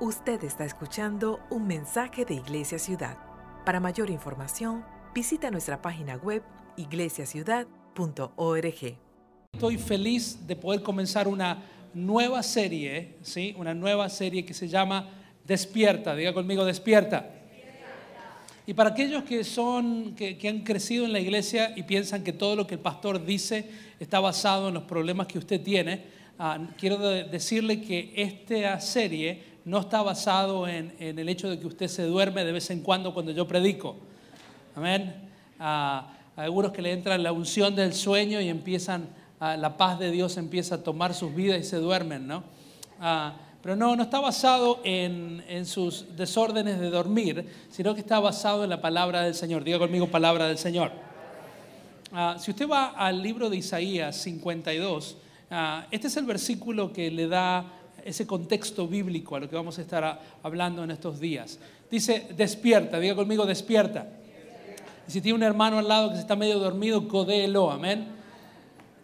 Usted está escuchando un mensaje de Iglesia Ciudad. Para mayor información, visita nuestra página web iglesiaciudad.org. Estoy feliz de poder comenzar una nueva serie, ¿sí? Una nueva serie que se llama Despierta. Diga conmigo, despierta. Y para aquellos que son que, han crecido en la iglesia y piensan que todo lo que el pastor dice está basado en los problemas que usted tiene, ah, quiero de- decirle que esta serie no está basado en, el hecho de que usted se duerme de vez en cuando cuando yo predico. Amén. Ah, algunos que le entra la unción del sueño y empiezan, ah, la paz de Dios empieza a tomar sus vidas y se duermen, ¿no? Ah, pero no, no está basado en, en sus desórdenes de dormir, sino que está basado en la palabra del Señor. Diga conmigo palabra del Señor. Ah, si usted va al libro de Isaías 52, ah, este es el versículo que le da ese contexto bíblico a lo que vamos a estar hablando en estos días. Dice, despierta, diga conmigo, despierta. Y si tiene un hermano al lado que se está medio dormido, codéelo, amén.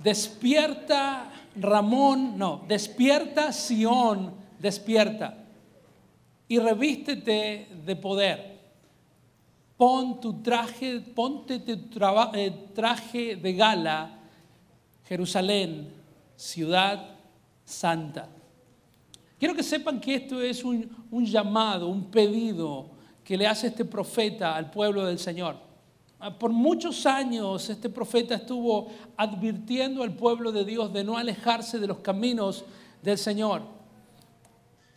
Despierta Ramón, no, despierta Sión, despierta. Y revístete de poder. Pon tu traje, ponte tu eh, traje de gala, Jerusalén, ciudad santa. Quiero que sepan que esto es un, llamado, un pedido que le hace este profeta al pueblo del Señor. Ah, Por muchos años este profeta estuvo advirtiendo al pueblo de Dios de no alejarse de los caminos del Señor.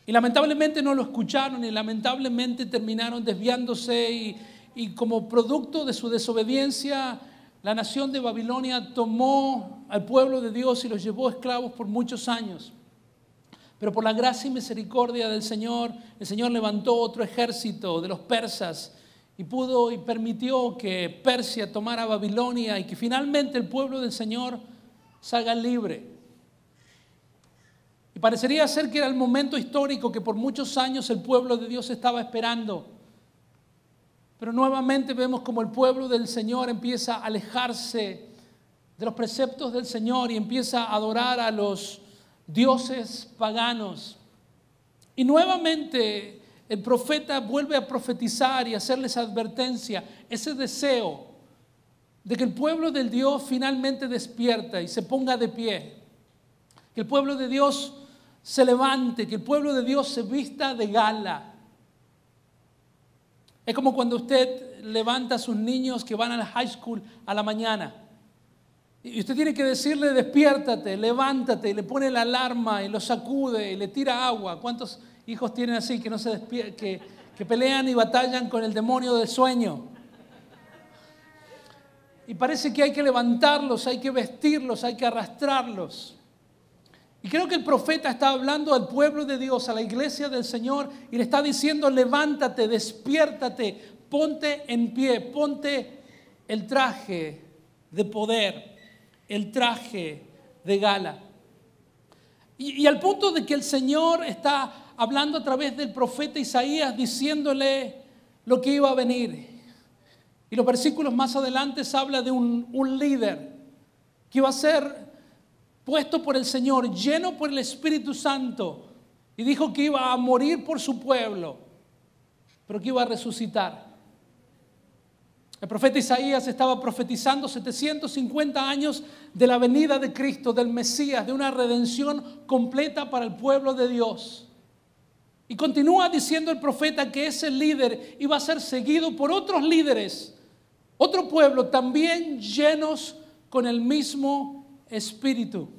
Y lamentablemente no lo escucharon y lamentablemente terminaron desviándose y como producto de su desobediencia, la nación de Babilonia tomó al pueblo de Dios y los llevó esclavos por muchos años. Pero por la gracia y misericordia del Señor, el Señor levantó otro ejército de los persas y pudo y permitió que Persia tomara Babilonia y que finalmente el pueblo del Señor salga libre. Y parecería ser que era el momento histórico que por muchos años el pueblo de Dios estaba esperando. Pero nuevamente vemos como el pueblo del Señor empieza a alejarse de los preceptos del Señor y empieza a adorar a los dioses paganos. Y nuevamente el profeta vuelve a profetizar y hacerles advertencia, ese deseo de que el pueblo del Dios finalmente despierta y se ponga de pie. Que el pueblo de Dios se levante, que el pueblo de Dios se vista de gala. Es como cuando usted levanta a sus niños que van a la high school a la mañana. Y usted tiene que decirle, despiértate, levántate, y le pone la alarma y lo sacude y le tira agua. ¿Cuántos hijos tienen así que, no se que pelean y batallan con el demonio del sueño? Y parece que hay que levantarlos, hay que vestirlos, hay que arrastrarlos. Y creo que el profeta está hablando al pueblo de Dios, a la iglesia del Señor, y le está diciendo, levántate, despiértate, ponte en pie, ponte el traje de poder, el traje de gala. Y, al punto de que el Señor está hablando a través del profeta Isaías, diciéndole lo que iba a venir. Y los versículos más adelante habla de un líder que iba a ser puesto por el Señor, lleno por el Espíritu Santo, y dijo que iba a morir por su pueblo, pero que iba a resucitar. El profeta Isaías estaba profetizando 750 años de la venida de Cristo, del Mesías, de una redención completa para el pueblo de Dios. Y continúa diciendo el profeta que ese líder iba a ser seguido por otros líderes, otro pueblo también llenos con el mismo espíritu.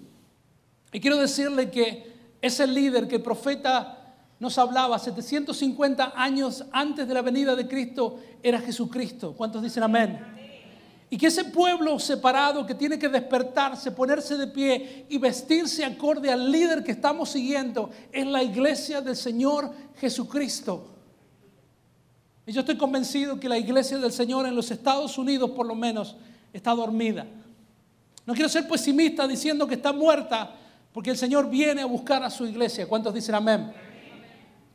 Y quiero decirle que ese líder que el profeta nos hablaba 750 años antes de la venida de Cristo era Jesucristo. ¿Cuántos dicen amén? Y que ese pueblo separado que tiene que despertarse, ponerse de pie y vestirse acorde al líder que estamos siguiendo es la iglesia del Señor Jesucristo. Y yo estoy convencido que la iglesia del Señor en los Estados Unidos por lo menos está dormida. No quiero ser pesimista diciendo que está muerta porque el Señor viene a buscar a su iglesia. ¿Cuántos dicen amén?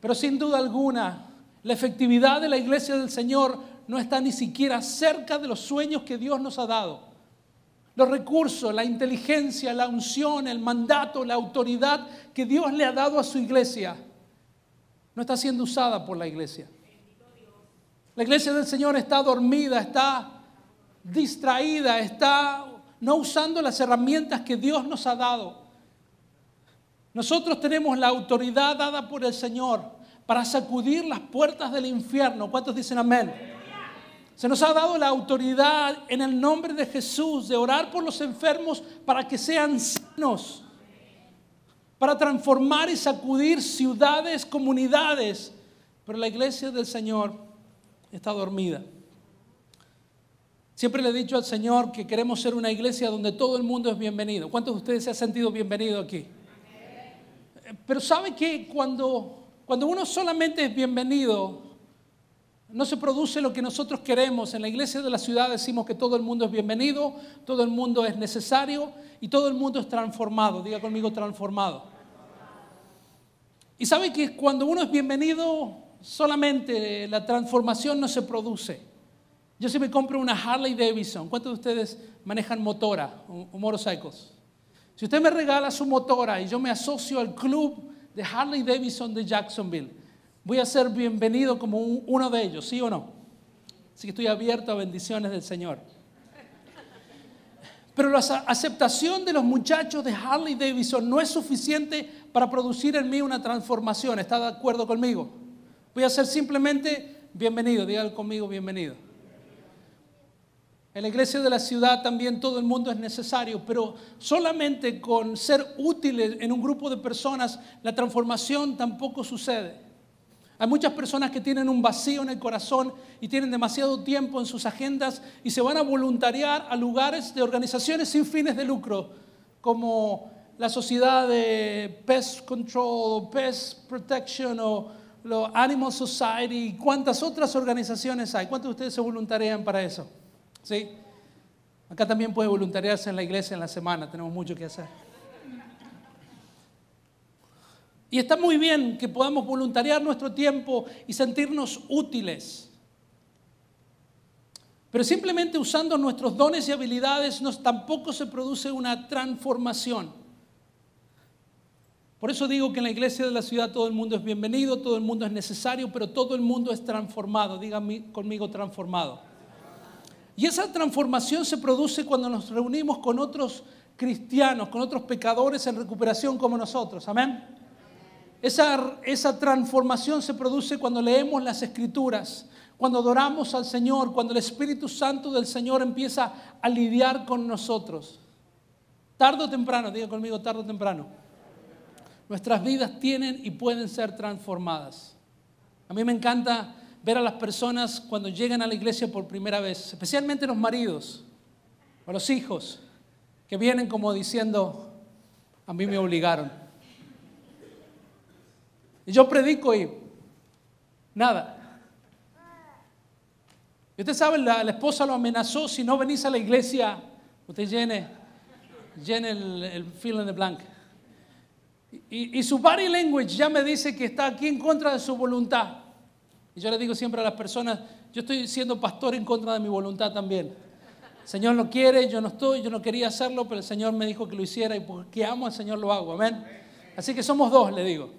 Pero sin duda alguna, la efectividad de la iglesia del Señor no está ni siquiera cerca de los sueños que Dios nos ha dado. Los recursos, la inteligencia, la unción, el mandato, la autoridad que Dios le ha dado a su iglesia no está siendo usada por la iglesia. La iglesia del Señor está dormida, está distraída, está no usando las herramientas que Dios nos ha dado. Nosotros tenemos la autoridad dada por el Señor para sacudir las puertas del infierno. ¿Cuántos dicen amén? Se nos ha dado la autoridad en el nombre de Jesús de orar por los enfermos para que sean sanos, para transformar y sacudir ciudades, comunidades. Pero la iglesia del Señor está dormida. Siempre le he dicho al Señor que queremos ser una iglesia donde todo el mundo es bienvenido. ¿Cuántos de ustedes se han sentido bienvenido aquí? Pero ¿sabe que cuando, cuando uno solamente es bienvenido, no se produce lo que nosotros queremos? En la iglesia de la ciudad decimos que todo el mundo es bienvenido, todo el mundo es necesario y todo el mundo es transformado. Diga conmigo transformado. Y sabe que cuando uno es bienvenido, solamente la transformación no se produce. Yo si me compro una Harley Davidson, ¿cuántos de ustedes manejan motora o, motorcycles? Si usted me regala su motora y yo me asocio al club de Harley Davidson de Jacksonville, voy a ser bienvenido como uno de ellos, ¿sí o no? Así que estoy abierto a bendiciones del Señor. Pero la aceptación de los muchachos de Harley Davidson no es suficiente para producir en mí una transformación. ¿Está de acuerdo conmigo? Voy a ser simplemente bienvenido, dígalo conmigo, bienvenido. En la iglesia de la ciudad también todo el mundo es necesario, pero solamente con ser útiles en un grupo de personas la transformación tampoco sucede. Hay muchas personas que tienen un vacío en el corazón y tienen demasiado tiempo en sus agendas y se van a voluntariar a lugares de organizaciones sin fines de lucro, como la sociedad de Pest Control, Pest Protection o lo Animal Society y cuántas otras organizaciones hay. ¿Cuántos de ustedes se voluntarian para eso? ¿Sí? Acá también puede voluntariarse en la iglesia en la semana, tenemos mucho que hacer. Y está muy bien que podamos voluntariar nuestro tiempo y sentirnos útiles. Pero simplemente usando nuestros dones y habilidades nos, tampoco se produce una transformación. Por eso digo que en la iglesia de la ciudad todo el mundo es bienvenido, todo el mundo es necesario, pero todo el mundo es transformado. Díganme conmigo transformado. Y esa transformación se produce cuando nos reunimos con otros cristianos, con otros pecadores en recuperación como nosotros. Amén. Esa, transformación se produce cuando leemos las escrituras, cuando adoramos al Señor, cuando el Espíritu Santo del Señor empieza a lidiar con nosotros. Tardo o temprano, diga conmigo, tarde o temprano. Nuestras vidas tienen y pueden ser transformadas. A mí me encanta ver a las personas cuando llegan a la iglesia por primera vez, especialmente los maridos o los hijos, que vienen como diciendo, a mí me obligaron. Y yo predico y nada. Y usted sabe, la, esposa lo amenazó, si no venís a la iglesia, usted llene, llene el, el fill de blanco. Y, y su body language ya me dice que está aquí en contra de su voluntad. Y yo le digo siempre a las personas, yo estoy siendo pastor en contra de mi voluntad también. El Señor no quiere, yo no estoy, yo no quería hacerlo, pero el Señor me dijo que lo hiciera y porque amo al Señor lo hago. Amén. Así que somos dos, le digo.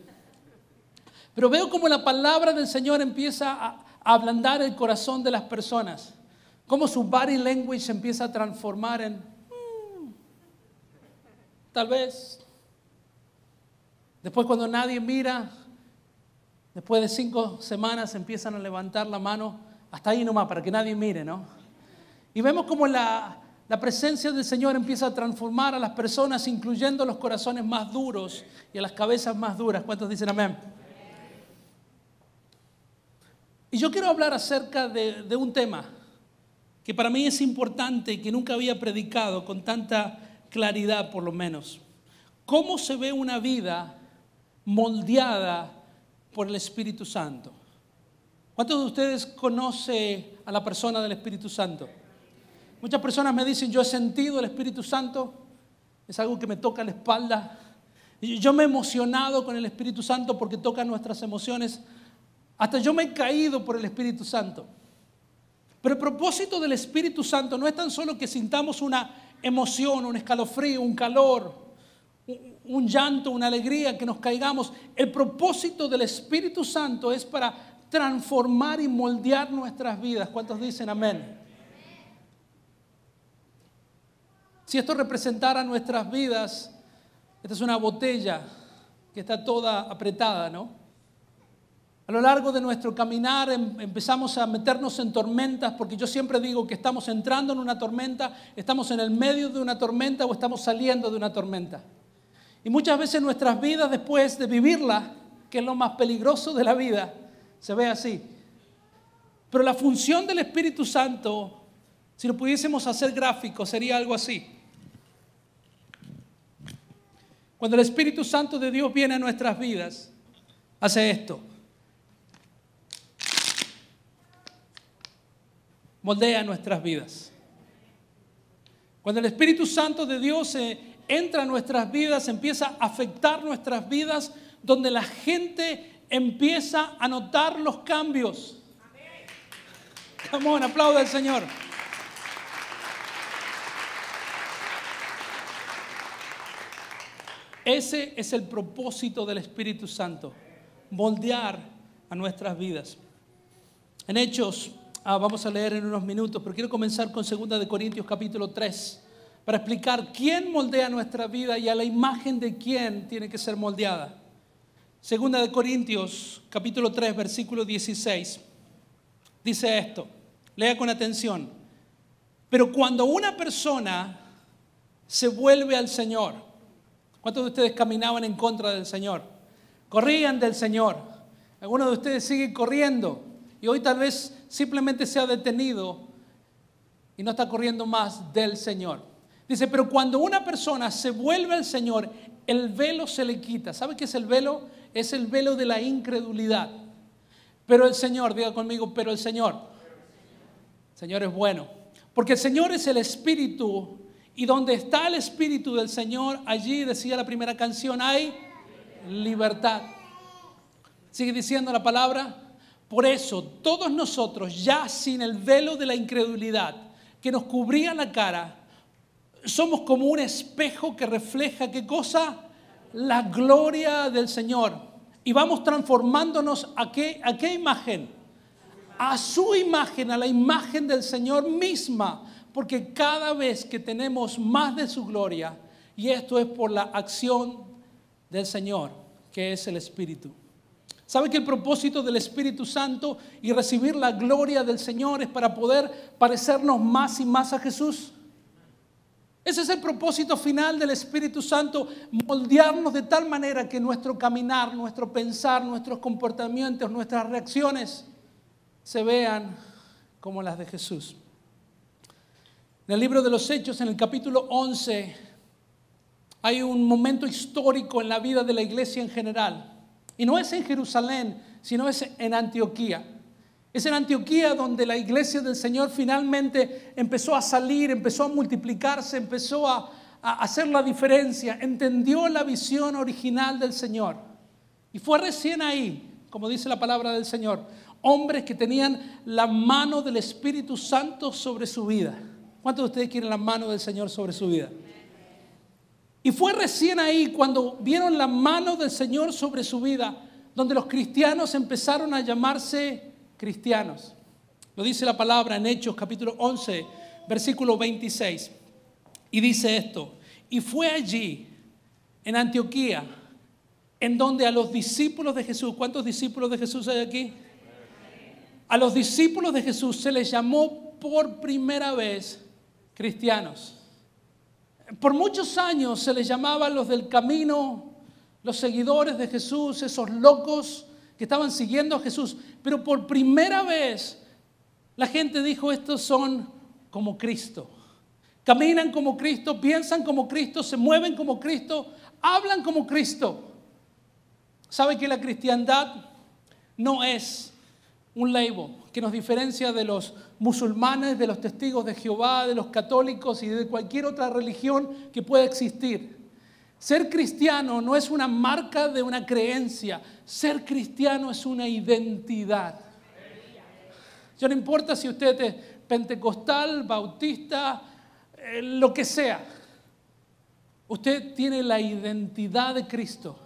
Pero veo como la palabra del Señor empieza a ablandar el corazón de las personas. Como su body language se empieza a transformar en, mm, tal vez. Después cuando nadie mira, Después de cinco semanas empiezan a levantar la mano, hasta ahí nomás, para que nadie mire, ¿no? Y vemos como la, la presencia del Señor empieza a transformar a las personas, incluyendo los corazones más duros y a las cabezas más duras. ¿Cuántos dicen amén? Y yo quiero hablar acerca de, de un tema que para mí es importante y que nunca había predicado con tanta claridad, por lo menos. ¿Cómo se ve una vida moldeada por el Espíritu Santo. ¿Cuántos de ustedes conocen a la persona del Espíritu Santo? Muchas personas me dicen, yo he sentido el Espíritu Santo, es algo que me toca la espalda. Yo me he emocionado con el Espíritu Santo porque toca nuestras emociones. Hasta yo me he caído por el Espíritu Santo. Pero el propósito del Espíritu Santo no es tan solo que sintamos una emoción, un escalofrío, un calor, un llanto, una alegría, que nos caigamos. El propósito del Espíritu Santo es para transformar y moldear nuestras vidas. ¿Cuántos dicen amén? Si esto representara nuestras vidas, esta es una botella que está toda apretada, ¿no? A lo largo de nuestro caminar em, empezamos a meternos en tormentas, porque yo siempre digo que estamos entrando en una tormenta, estamos en el medio de una tormenta o estamos saliendo de una tormenta. Y muchas veces nuestras vidas después de vivirla, que es lo más peligroso de la vida, se ve así. Pero la función del Espíritu Santo, si lo pudiésemos hacer gráfico, sería algo así. Cuando el Espíritu Santo de Dios viene a nuestras vidas, hace esto. moldea nuestras vidas. Cuando el Espíritu Santo de Dios entra a nuestras vidas, empieza a afectar nuestras vidas, donde la gente empieza a notar los cambios. Come on, aplauda al Señor. Ese es el propósito del Espíritu Santo, moldear a nuestras vidas. En Hechos Ah, vamos a leer en unos minutos, pero quiero comenzar con 2 de Corintios capítulo 3 para explicar quién moldea nuestra vida y a la imagen de quién tiene que ser moldeada. Segunda de Corintios capítulo 3 versículo 16 dice esto, lea con atención, pero cuando una persona se vuelve al Señor, ¿cuántos de ustedes caminaban en contra del Señor? Corrían del Señor, algunos de ustedes siguen corriendo y hoy tal vez simplemente se ha detenido y no está corriendo más del Señor. Dice, pero cuando una persona se vuelve al Señor, el velo se le quita. ¿Sabe qué es el velo? Es el velo de la incredulidad. Pero el Señor, diga conmigo, pero el Señor. El Señor es bueno. Porque el Señor es el Espíritu y donde está el Espíritu del Señor, allí decía la primera canción, hay libertad. Sigue diciendo la palabra, por eso, todos nosotros, ya sin el velo de la incredulidad que nos cubría la cara, somos como un espejo que refleja qué cosa? La gloria del Señor. Y vamos transformándonos a qué, a qué imagen? A su imagen, a la imagen del Señor misma. Porque cada vez que tenemos más de su gloria, y esto es por la acción del Señor, que es el Espíritu. ¿Sabe que el propósito del Espíritu Santo y recibir la gloria del Señor es para poder parecernos más y más a Jesús? Ese es el propósito final del Espíritu Santo, moldearnos de tal manera que nuestro caminar, nuestro pensar, nuestros comportamientos, nuestras reacciones se vean como las de Jesús. En el libro de los Hechos, en el capítulo 11, hay un momento histórico en la vida de la iglesia en general. Y no es en Jerusalén, sino es en Antioquía. Es en Antioquía donde la iglesia del Señor finalmente empezó a salir, empezó a multiplicarse, empezó a, hacer la diferencia, entendió la visión original del Señor. Y fue recién ahí, como dice la palabra del Señor, hombres que tenían la mano del Espíritu Santo sobre su vida. ¿Cuántos de ustedes quieren la mano del Señor sobre su vida? Y fue recién ahí cuando vieron la mano del Señor sobre su vida, donde los cristianos empezaron a llamarse cristianos. Lo dice la palabra en Hechos capítulo 11, versículo 26. Y dice esto, y fue allí, en Antioquía, en donde a los discípulos de Jesús, ¿cuántos discípulos de Jesús hay aquí? A los discípulos de Jesús se les llamó por primera vez cristianos. Por muchos años se les llamaba los del camino, los seguidores de Jesús, esos locos que estaban siguiendo a Jesús. Pero por primera vez la gente dijo, estos son como Cristo. Caminan como Cristo, piensan como Cristo, se mueven como Cristo, hablan como Cristo. ¿Sabe que la cristiandad no es un label? que nos diferencia de los musulmanes, de los testigos de Jehová, de los católicos y de cualquier otra religión que pueda existir. Ser cristiano no es una marca de una creencia, ser cristiano es una identidad. Ya no importa si usted es pentecostal, bautista, eh, lo que sea. Usted tiene la identidad de Cristo.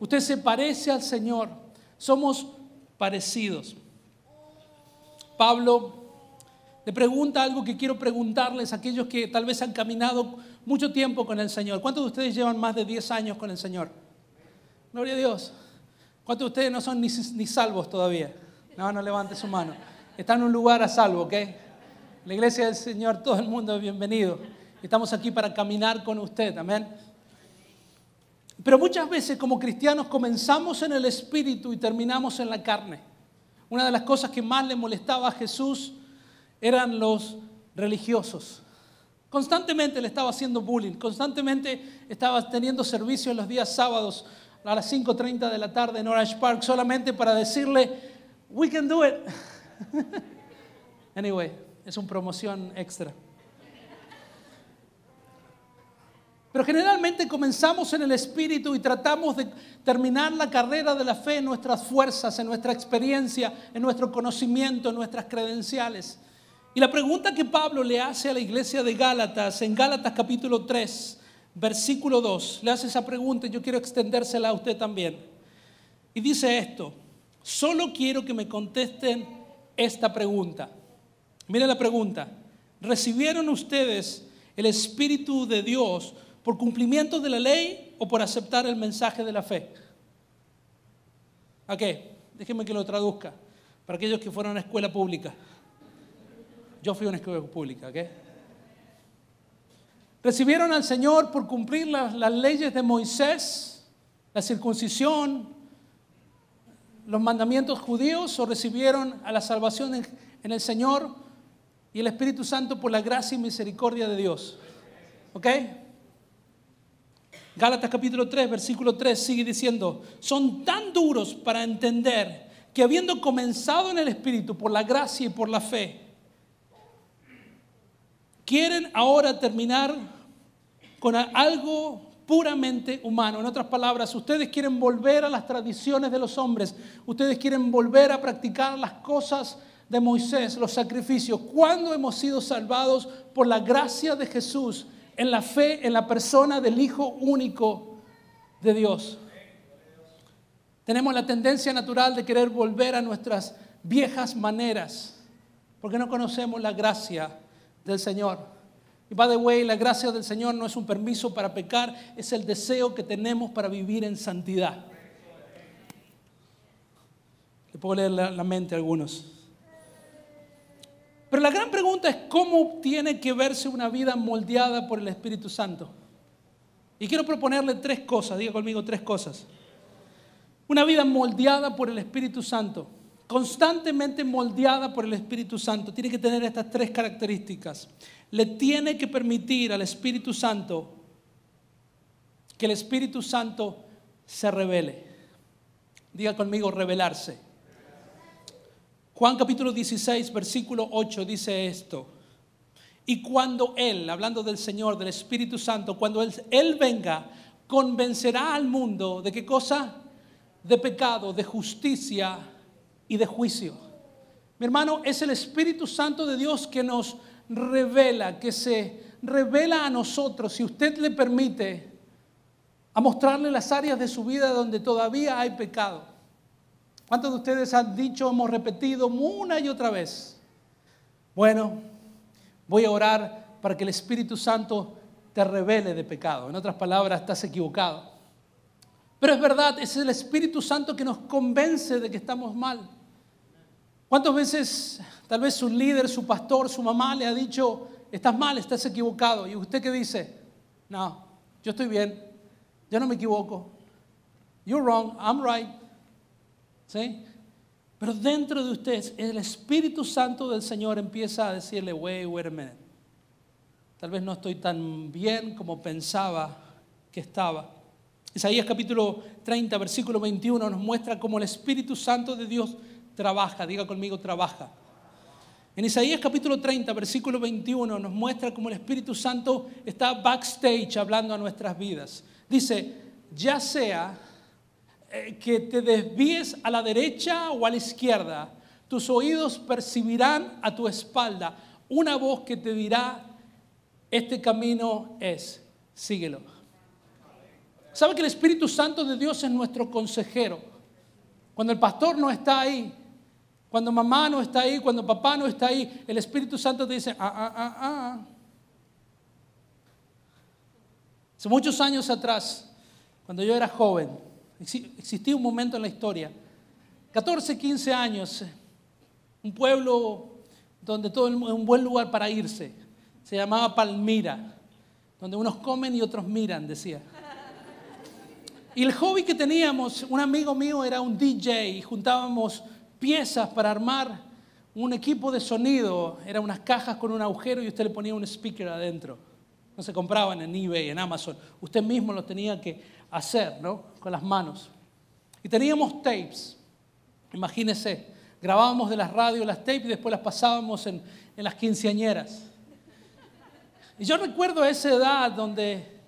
Usted se parece al Señor. Somos parecidos. Pablo le pregunta algo que quiero preguntarles a aquellos que tal vez han caminado mucho tiempo con el Señor. ¿Cuántos de ustedes llevan más de 10 años con el Señor? Gloria a Dios. ¿Cuántos de ustedes no son ni, ni salvos todavía? No, no levante su mano. Está en un lugar a salvo, ¿ok? La iglesia del Señor, todo el mundo es bienvenido. Estamos aquí para caminar con usted, amén. Pero muchas veces como cristianos comenzamos en el espíritu y terminamos en la carne. Una de las cosas que más le molestaba a Jesús eran los religiosos. Constantemente le estaba haciendo bullying, constantemente estaba teniendo servicio en los días sábados a las 5.30 de la tarde en Orange Park solamente para decirle, we can do it. anyway, es una promoción extra. Pero generalmente comenzamos en el espíritu y tratamos de terminar la carrera de la fe en nuestras fuerzas, en nuestra experiencia, en nuestro conocimiento, en nuestras credenciales. Y la pregunta que Pablo le hace a la iglesia de Gálatas, en Gálatas capítulo 3, versículo 2, le hace esa pregunta y yo quiero extendérsela a usted también. Y dice esto, solo quiero que me contesten esta pregunta. Mire la pregunta, ¿recibieron ustedes el Espíritu de Dios por cumplimiento de la ley o por aceptar el mensaje de la fe? ¿A qué? Déjenme que lo traduzca para aquellos que fueron a escuela pública. Yo fui una escuela pública, ¿ok? Recibieron al Señor por cumplir las, las leyes de Moisés, la circuncisión, los mandamientos judíos o recibieron a la salvación en, en el Señor y el Espíritu Santo por la gracia y misericordia de Dios. ¿Ok? Gálatas capítulo 3, versículo 3 sigue diciendo, son tan duros para entender que habiendo comenzado en el Espíritu por la gracia y por la fe, quieren ahora terminar con algo puramente humano. En otras palabras, ustedes quieren volver a las tradiciones de los hombres, ustedes quieren volver a practicar las cosas de Moisés, los sacrificios. ¿Cuándo hemos sido salvados por la gracia de Jesús? en la fe en la persona del Hijo único de Dios. Tenemos la tendencia natural de querer volver a nuestras viejas maneras, porque no conocemos la gracia del Señor. Y by the way, la gracia del Señor no es un permiso para pecar, es el deseo que tenemos para vivir en santidad. Le puedo leer la, la mente a algunos. Pero la gran pregunta es cómo tiene que verse una vida moldeada por el Espíritu Santo. Y quiero proponerle tres cosas, diga conmigo tres cosas. Una vida moldeada por el Espíritu Santo, constantemente moldeada por el Espíritu Santo, tiene que tener estas tres características. Le tiene que permitir al Espíritu Santo que el Espíritu Santo se revele. Diga conmigo, revelarse. Juan capítulo 16, versículo 8 dice esto. Y cuando Él, hablando del Señor, del Espíritu Santo, cuando Él, él venga, convencerá al mundo de qué cosa? De pecado, de justicia y de juicio. Mi hermano, es el Espíritu Santo de Dios que nos revela, que se revela a nosotros, si usted le permite, a mostrarle las áreas de su vida donde todavía hay pecado. ¿Cuántos de ustedes han dicho, hemos repetido una y otra vez? Bueno, voy a orar para que el Espíritu Santo te revele de pecado. En otras palabras, estás equivocado. Pero es verdad, es el Espíritu Santo que nos convence de que estamos mal. ¿Cuántas veces tal vez su líder, su pastor, su mamá le ha dicho, estás mal, estás equivocado? ¿Y usted qué dice? No, yo estoy bien, yo no me equivoco. You're wrong, I'm right. ¿Sí? Pero dentro de ustedes, el Espíritu Santo del Señor empieza a decirle, wait, wait a minute. Tal vez no estoy tan bien como pensaba que estaba. Isaías capítulo 30, versículo 21 nos muestra cómo el Espíritu Santo de Dios trabaja. Diga conmigo, trabaja. En Isaías capítulo 30, versículo 21 nos muestra cómo el Espíritu Santo está backstage hablando a nuestras vidas. Dice, ya sea eh, que te desvíes a la derecha o a la izquierda, tus oídos percibirán a tu espalda una voz que te dirá, este camino es, síguelo. ¿Sabe que el Espíritu Santo de Dios es nuestro consejero? Cuando el pastor no está ahí, cuando mamá no está ahí, cuando papá no está ahí, el Espíritu Santo te dice, ah, ah, ah, ah. Hace muchos años atrás, cuando yo era joven, existía un momento en la historia, 14, 15 años, un pueblo donde todo es un buen lugar para irse, se llamaba Palmira, donde unos comen y otros miran, decía. Y el hobby que teníamos, un amigo mío era un DJ y juntábamos piezas para armar un equipo de sonido. Eran unas cajas con un agujero y usted le ponía un speaker adentro. No se compraban en eBay, en Amazon. Usted mismo lo tenía que hacer, ¿no? Con las manos. Y teníamos tapes. Imagínese, grabábamos de las radios las tapes y después las pasábamos en, en las quinceañeras. Y yo recuerdo esa edad donde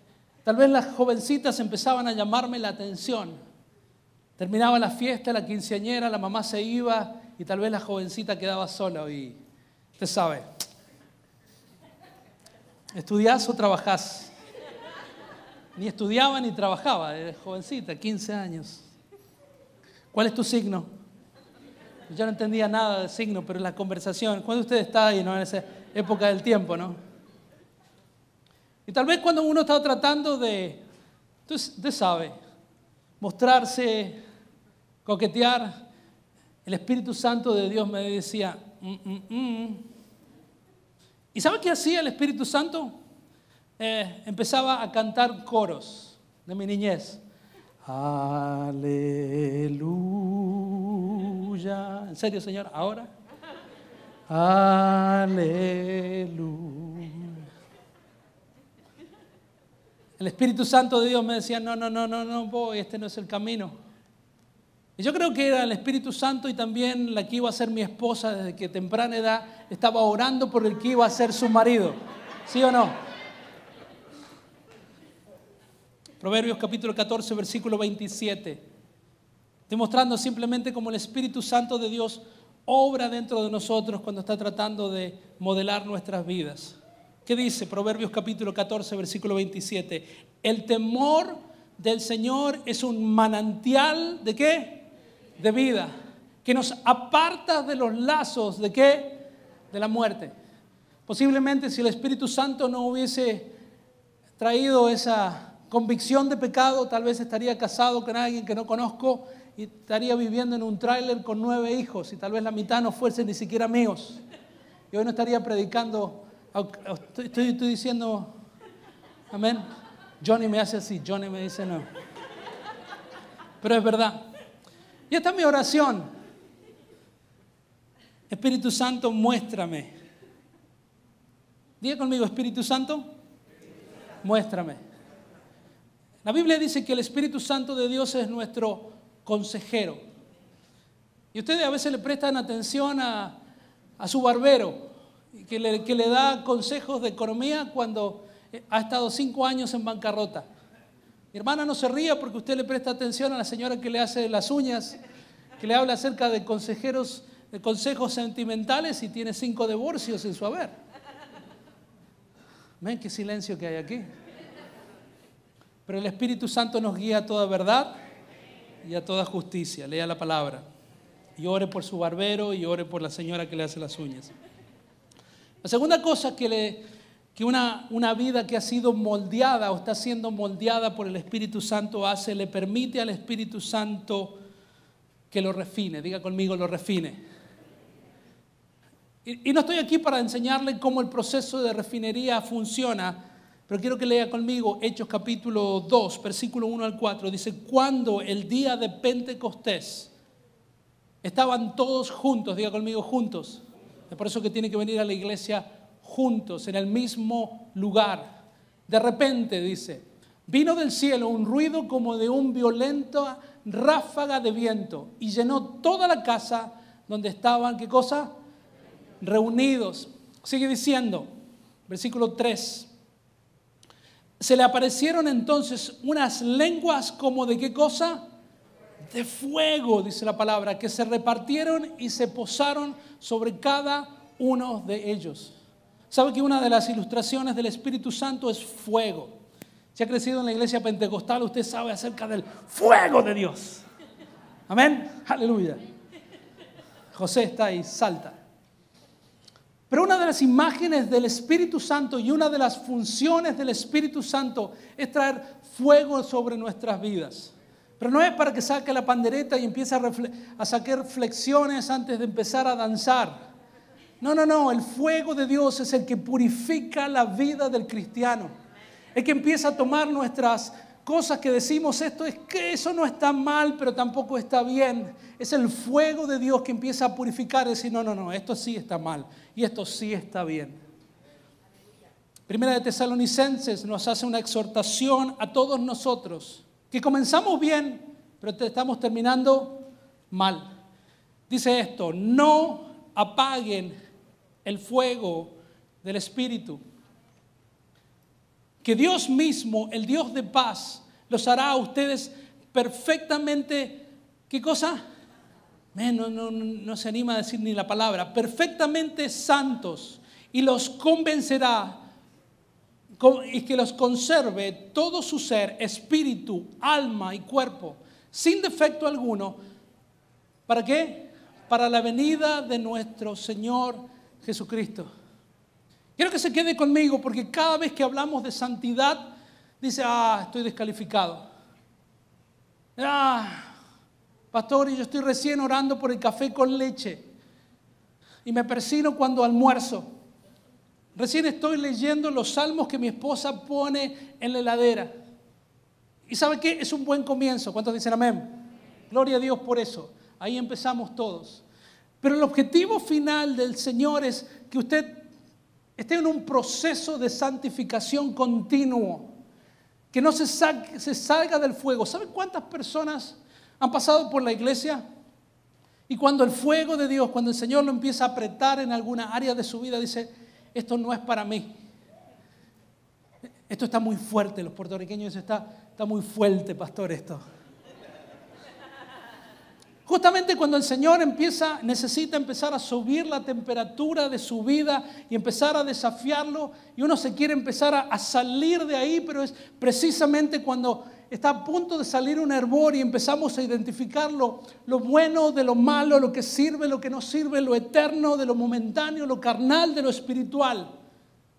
tal vez las jovencitas empezaban a llamarme la atención Terminaba la fiesta, la quinceañera, la mamá se iba y tal vez la jovencita quedaba sola y usted sabe, ¿estudiás o trabajás? Ni estudiaba ni trabajaba, jovencita, 15 años. ¿Cuál es tu signo? Yo no entendía nada de signo, pero la conversación, cuando usted está ahí, ¿no? En esa época del tiempo, ¿no? Y tal vez cuando uno está tratando de, usted sabe, mostrarse coquetear, el Espíritu Santo de Dios me decía, mm, mm, mm". ¿y sabe qué hacía el Espíritu Santo? Eh, empezaba a cantar coros de mi niñez. Aleluya. ¿En serio, Señor? ¿Ahora? Aleluya. El Espíritu Santo de Dios me decía, no, no, no, no, no voy, este no es el camino. Y yo creo que era el Espíritu Santo y también la que iba a ser mi esposa desde que temprana edad estaba orando por el que iba a ser su marido. ¿Sí o no? Proverbios capítulo 14, versículo 27. Demostrando simplemente cómo el Espíritu Santo de Dios obra dentro de nosotros cuando está tratando de modelar nuestras vidas. ¿Qué dice Proverbios capítulo 14, versículo 27? El temor del Señor es un manantial de qué? De vida, que nos aparta de los lazos de qué? De la muerte. Posiblemente si el Espíritu Santo no hubiese traído esa convicción de pecado, tal vez estaría casado con alguien que no conozco y estaría viviendo en un tráiler con nueve hijos y tal vez la mitad no fuesen ni siquiera míos. Y hoy no estaría predicando, estoy, estoy diciendo, amén. Johnny me hace así, Johnny me dice no. Pero es verdad. Y esta es mi oración. Espíritu Santo, muéstrame. Diga conmigo, Espíritu Santo, muéstrame. La Biblia dice que el Espíritu Santo de Dios es nuestro consejero. Y ustedes a veces le prestan atención a, su barbero, que que le da consejos de economía cuando ha estado cinco años en bancarrota. Mi hermana no se ría porque usted le presta atención a la señora que le hace las uñas, que le habla acerca de consejeros, de consejos sentimentales y tiene cinco divorcios en su haber. ¿Ven qué silencio que hay aquí? Pero el Espíritu Santo nos guía a toda verdad y a toda justicia. Lea la palabra. Y ore por su barbero y ore por la señora que le hace las uñas. La segunda cosa que le, que una, una vida que ha sido moldeada o está siendo moldeada por el Espíritu Santo hace, le permite al Espíritu Santo que lo refine. Diga conmigo, lo refine. Y, y, no estoy aquí para enseñarle cómo el proceso de refinería funciona, pero quiero que lea conmigo Hechos capítulo 2, versículo 1 al 4. Dice, cuando el día de Pentecostés estaban todos juntos, diga conmigo juntos. Es por eso que tiene que venir a la iglesia juntos, en el mismo lugar. De repente, dice, vino del cielo un ruido como de un violento ráfaga de viento y llenó toda la casa donde estaban, ¿qué cosa? Reunidos. Sigue diciendo, versículo 3. Se le aparecieron entonces unas lenguas como de qué cosa? De fuego, dice la palabra, que se repartieron y se posaron sobre cada uno de ellos. ¿Sabe que una de las ilustraciones del Espíritu Santo es fuego? Si ha crecido en la iglesia pentecostal, usted sabe acerca del fuego de Dios. Amén. Aleluya. José está ahí, salta. Pero una de las imágenes del Espíritu Santo y una de las funciones del Espíritu Santo es traer fuego sobre nuestras vidas. Pero no es para que saque la pandereta y empiece a, a sacar flexiones antes de empezar a danzar. No, no, no, el fuego de Dios es el que purifica la vida del cristiano. Es que empieza a tomar nuestras cosas que decimos, esto es que eso no está mal, pero tampoco está bien. Es el fuego de Dios que empieza a purificar decir, no, no, no, esto sí está mal y esto sí está bien. Primera de Tesalonicenses nos hace una exhortación a todos nosotros, que comenzamos bien, pero estamos terminando mal. Dice esto, no apaguen el fuego del Espíritu que Dios mismo, el Dios de paz, los hará a ustedes perfectamente, ¿qué cosa? No, no, no, se anima a decir ni la palabra, perfectamente santos y los convencerá y que los conserve todo su ser, espíritu, alma y cuerpo, sin defecto alguno. ¿Para qué? Para la venida de nuestro Señor Jesucristo. Quiero que se quede conmigo porque cada vez que hablamos de santidad, dice, ah, estoy descalificado. Ah, pastor, yo estoy recién orando por el café con leche. Y me persino cuando almuerzo. Recién estoy leyendo los salmos que mi esposa pone en la heladera. ¿Y sabe qué? Es un buen comienzo. ¿Cuántos dicen amén? Gloria a Dios por eso. Ahí empezamos todos. Pero el objetivo final del Señor es que usted esté en un proceso de santificación continuo, que no se, salga del fuego. ¿Sabe cuántas personas han pasado por la iglesia? Y cuando el fuego de Dios, cuando el Señor lo empieza a apretar en alguna área de su vida, dice, esto no es para mí. Esto está muy fuerte, los puertorriqueños dicen, está, está muy fuerte, pastor, esto. Justamente cuando el Señor empieza, necesita empezar a subir la temperatura de su vida y empezar a desafiarlo, y uno se quiere empezar a, salir de ahí, pero es precisamente cuando está a punto de salir un hervor y empezamos a identificar lo, lo bueno de lo malo, lo que sirve, lo que no sirve, lo eterno de lo momentáneo, lo carnal de lo espiritual.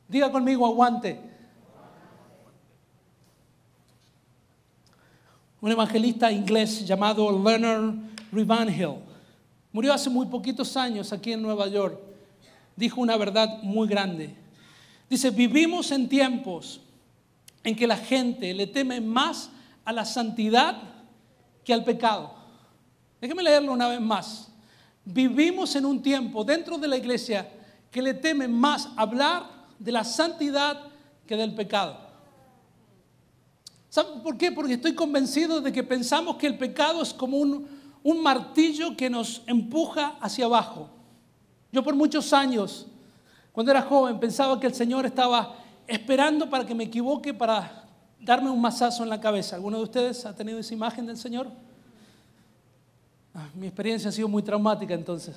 Diga conmigo, aguante. Un evangelista inglés llamado Leonard Hill. Murió hace muy poquitos años aquí en Nueva York. Dijo una verdad muy grande. Dice, vivimos en tiempos en que la gente le teme más a la santidad que al pecado. Déjeme leerlo una vez más. Vivimos en un tiempo dentro de la iglesia que le teme más hablar de la santidad que del pecado. ¿Sabe por qué? Porque estoy convencido de que pensamos que el pecado es como un, un martillo que nos empuja hacia abajo. Yo por muchos años, cuando era joven, pensaba que el Señor estaba esperando para que me equivoque para darme un mazazo en la cabeza. ¿Alguno de ustedes ha tenido esa imagen del Señor? Ah, mi experiencia ha sido muy traumática entonces.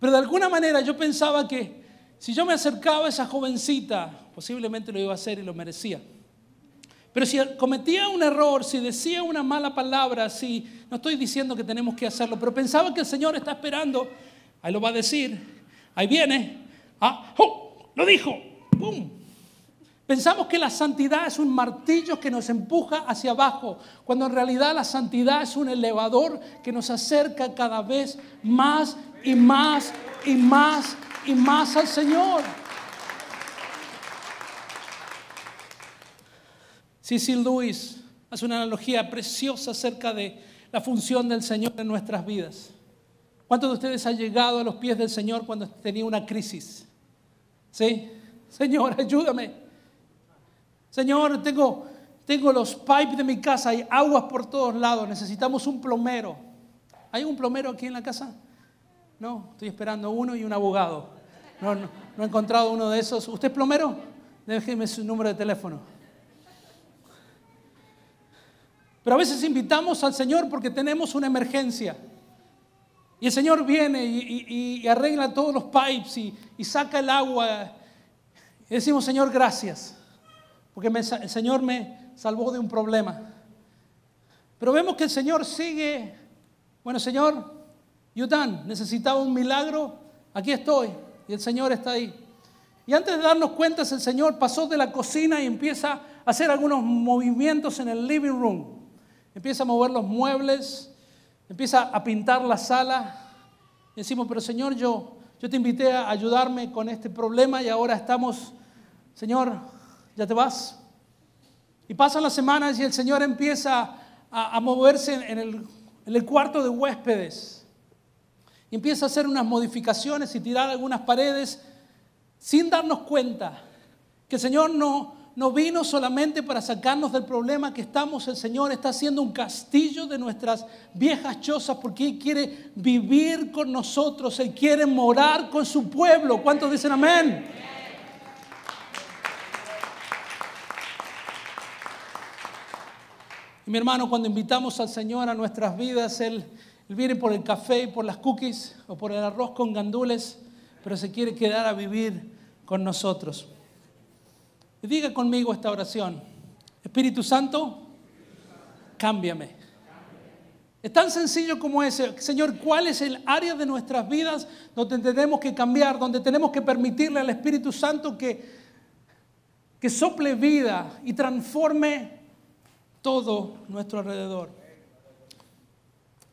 Pero de alguna manera yo pensaba que si yo me acercaba a esa jovencita, posiblemente lo iba a hacer y lo merecía. Pero si cometía un error, si decía una mala palabra, si no estoy diciendo que tenemos que hacerlo, pero pensaba que el Señor está esperando, ahí lo va a decir, ahí viene, ah, ¡oh! lo dijo, ¡pum! Pensamos que la santidad es un martillo que nos empuja hacia abajo, cuando en realidad la santidad es un elevador que nos acerca cada vez más y más y más y más al Señor. C.C. Lewis hace una analogía preciosa acerca de la función del Señor en nuestras vidas. ¿Cuántos de ustedes han llegado a los pies del Señor cuando tenía una crisis? ¿Sí? Señor, ayúdame. Señor, tengo, tengo los pipes de mi casa, hay aguas por todos lados, necesitamos un plomero. ¿Hay un plomero aquí en la casa? No, estoy esperando uno y un abogado. No, no, no he encontrado uno de esos. ¿Usted es plomero? Déjeme su número de teléfono. Pero a veces invitamos al Señor porque tenemos una emergencia. Y el Señor viene y, arregla todos los pipes y, saca el agua. Y decimos, Señor, gracias. porque el Señor me salvó de un problema. Pero vemos que el Señor sigue, bueno Señor, Yutan, necesitaba un milagro, aquí estoy, y el Señor está ahí. Y antes de darnos cuenta, el Señor pasó de la cocina y empieza a hacer algunos movimientos en el living room. Empieza a mover los muebles, empieza a pintar la sala. Decimos, pero Señor, yo, yo te invité a ayudarme con este problema y ahora estamos, Señor, ¿ya te vas? Y pasan las semanas y el Señor empieza a, a moverse en el, en el cuarto de huéspedes. Y empieza a hacer unas modificaciones y tirar algunas paredes sin darnos cuenta que el Señor no, no vino solamente para sacarnos del problema que estamos. El Señor está haciendo un castillo de nuestras viejas chozas porque Él quiere vivir con nosotros. Él quiere morar con su pueblo. ¿Cuántos dicen amén? Y mi hermano, cuando invitamos al Señor a nuestras vidas, Él, Él viene por el café y por las cookies o por el arroz con gandules, pero se quiere quedar a vivir con nosotros. Y diga conmigo esta oración. Espíritu Santo, cámbiame. Es tan sencillo como ese. Señor, ¿cuál es el área de nuestras vidas donde tenemos que cambiar, donde tenemos que permitirle al Espíritu Santo que, que sople vida y transforme todo nuestro alrededor?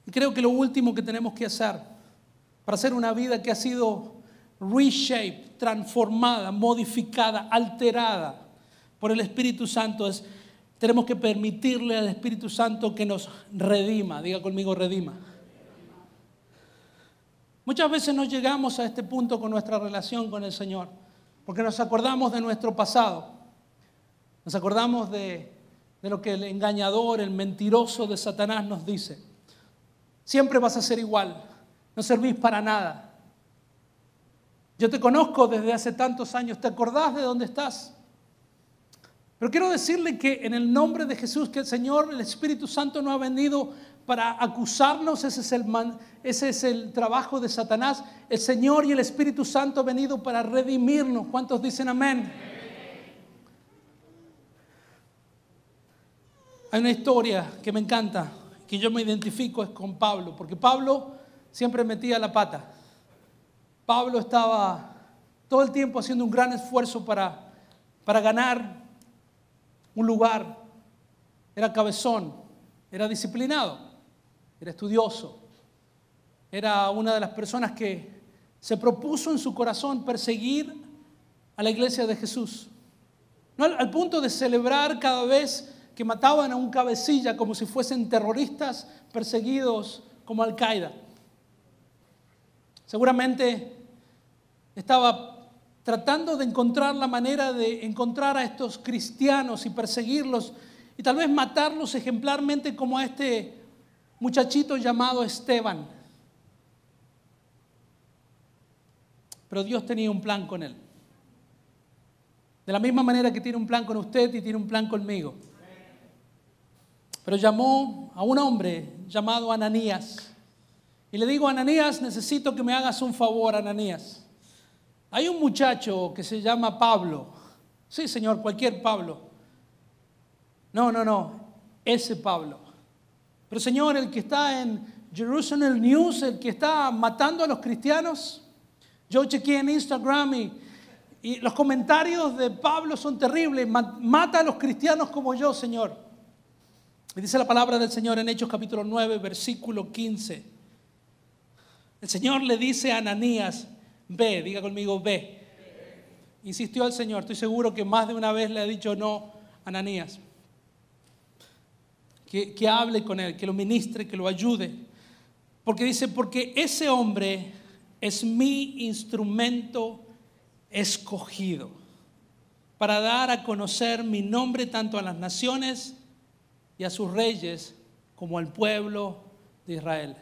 Y creo que lo último que tenemos que hacer para hacer una vida que ha sido reshaped, transformada, modificada, alterada por el Espíritu Santo es tenemos que permitirle al Espíritu Santo que nos redima. Diga conmigo, redima. Muchas veces no llegamos a este punto con nuestra relación con el Señor, porque nos acordamos de nuestro pasado. Nos acordamos de, de lo que el engañador, el mentiroso de Satanás nos dice. Siempre vas a ser igual, no servís para nada. Yo te conozco desde hace tantos años, ¿te acordás de dónde estás? Pero quiero decirle que en el nombre de Jesús, que el Señor, el Espíritu Santo no ha venido para acusarnos, ese es el, trabajo de Satanás. El Señor y el Espíritu Santo han venido para redimirnos. ¿Cuántos dicen amén? Hay una historia que me encanta, que yo me identifico es con Pablo, porque Pablo siempre metía la pata. Pablo estaba todo el tiempo haciendo un gran esfuerzo para, para ganar un lugar. Era cabezón, era disciplinado, era estudioso. Era una de las personas que se propuso en su corazón perseguir a la iglesia de Jesús. No al, al punto de celebrar cada vez que mataban a un cabecilla como si fuesen terroristas perseguidos como Al-Qaeda. Seguramente estaba tratando de encontrar la manera de encontrar a estos cristianos y perseguirlos y tal vez matarlos ejemplarmente como a este muchachito llamado Esteban. Pero Dios tenía un plan con él. De la misma manera que tiene un plan con usted y tiene un plan conmigo. Pero llamó a un hombre llamado Ananías. Y le digo, Ananías, necesito que me hagas un favor, Ananías. Hay un muchacho que se llama Pablo. Sí, señor, cualquier Pablo. No, no, no, ese Pablo. Pero señor, el que está en Jerusalem News, el que está matando a los cristianos, yo chequeé en Instagram y, y los comentarios de Pablo son terribles. Ma- Mata a los cristianos como yo, Señor. Y dice la palabra del Señor en Hechos capítulo 9, versículo 15. El Señor le dice a Ananías, ve, diga conmigo, ve. Insistió el Señor, estoy seguro que más de una vez le ha dicho no a Ananías. Que, que hable con él, que lo ministre, que lo ayude. Porque dice, porque ese hombre es mi instrumento escogido para dar a conocer mi nombre tanto a las naciones y a sus reyes como al pueblo de Israel.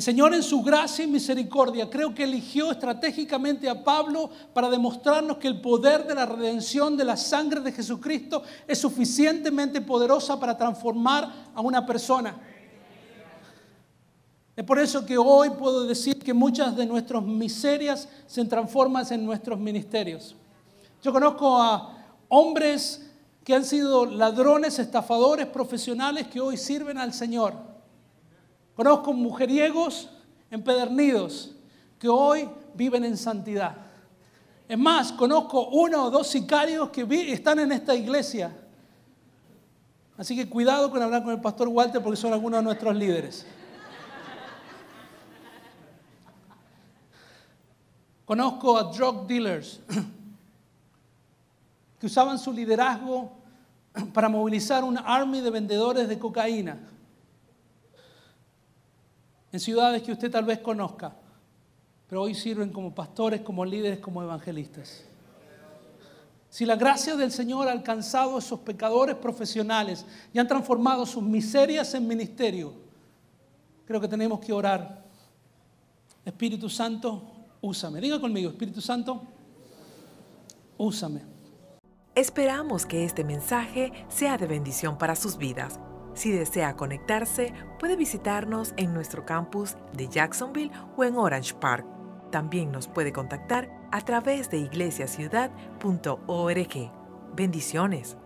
El Señor en su gracia y misericordia creo que eligió estratégicamente a Pablo para demostrarnos que el poder de la redención de la sangre de Jesucristo es suficientemente poderosa para transformar a una persona. Es por eso que hoy puedo decir que muchas de nuestras miserias se transforman en nuestros ministerios. Yo conozco a hombres que han sido ladrones, estafadores profesionales que hoy sirven al Señor. Conozco mujeriegos empedernidos que hoy viven en santidad. Es más, conozco uno o dos sicarios que están en esta iglesia. Así que cuidado con hablar con el pastor Walter porque son algunos de nuestros líderes. Conozco a drug dealers que usaban su liderazgo para movilizar un army de vendedores de cocaína en ciudades que usted tal vez conozca pero hoy sirven como pastores, como líderes, como evangelistas. Si la gracia del Señor ha alcanzado a esos pecadores profesionales y han transformado sus miserias en ministerio, creo que tenemos que orar. Espíritu Santo, úsame. Diga conmigo, Espíritu Santo, úsame. Esperamos que este mensaje sea de bendición para sus vidas. Si desea conectarse, puede visitarnos en nuestro campus de Jacksonville o en Orange Park. También nos puede contactar a través de iglesiaciudad.org. Bendiciones.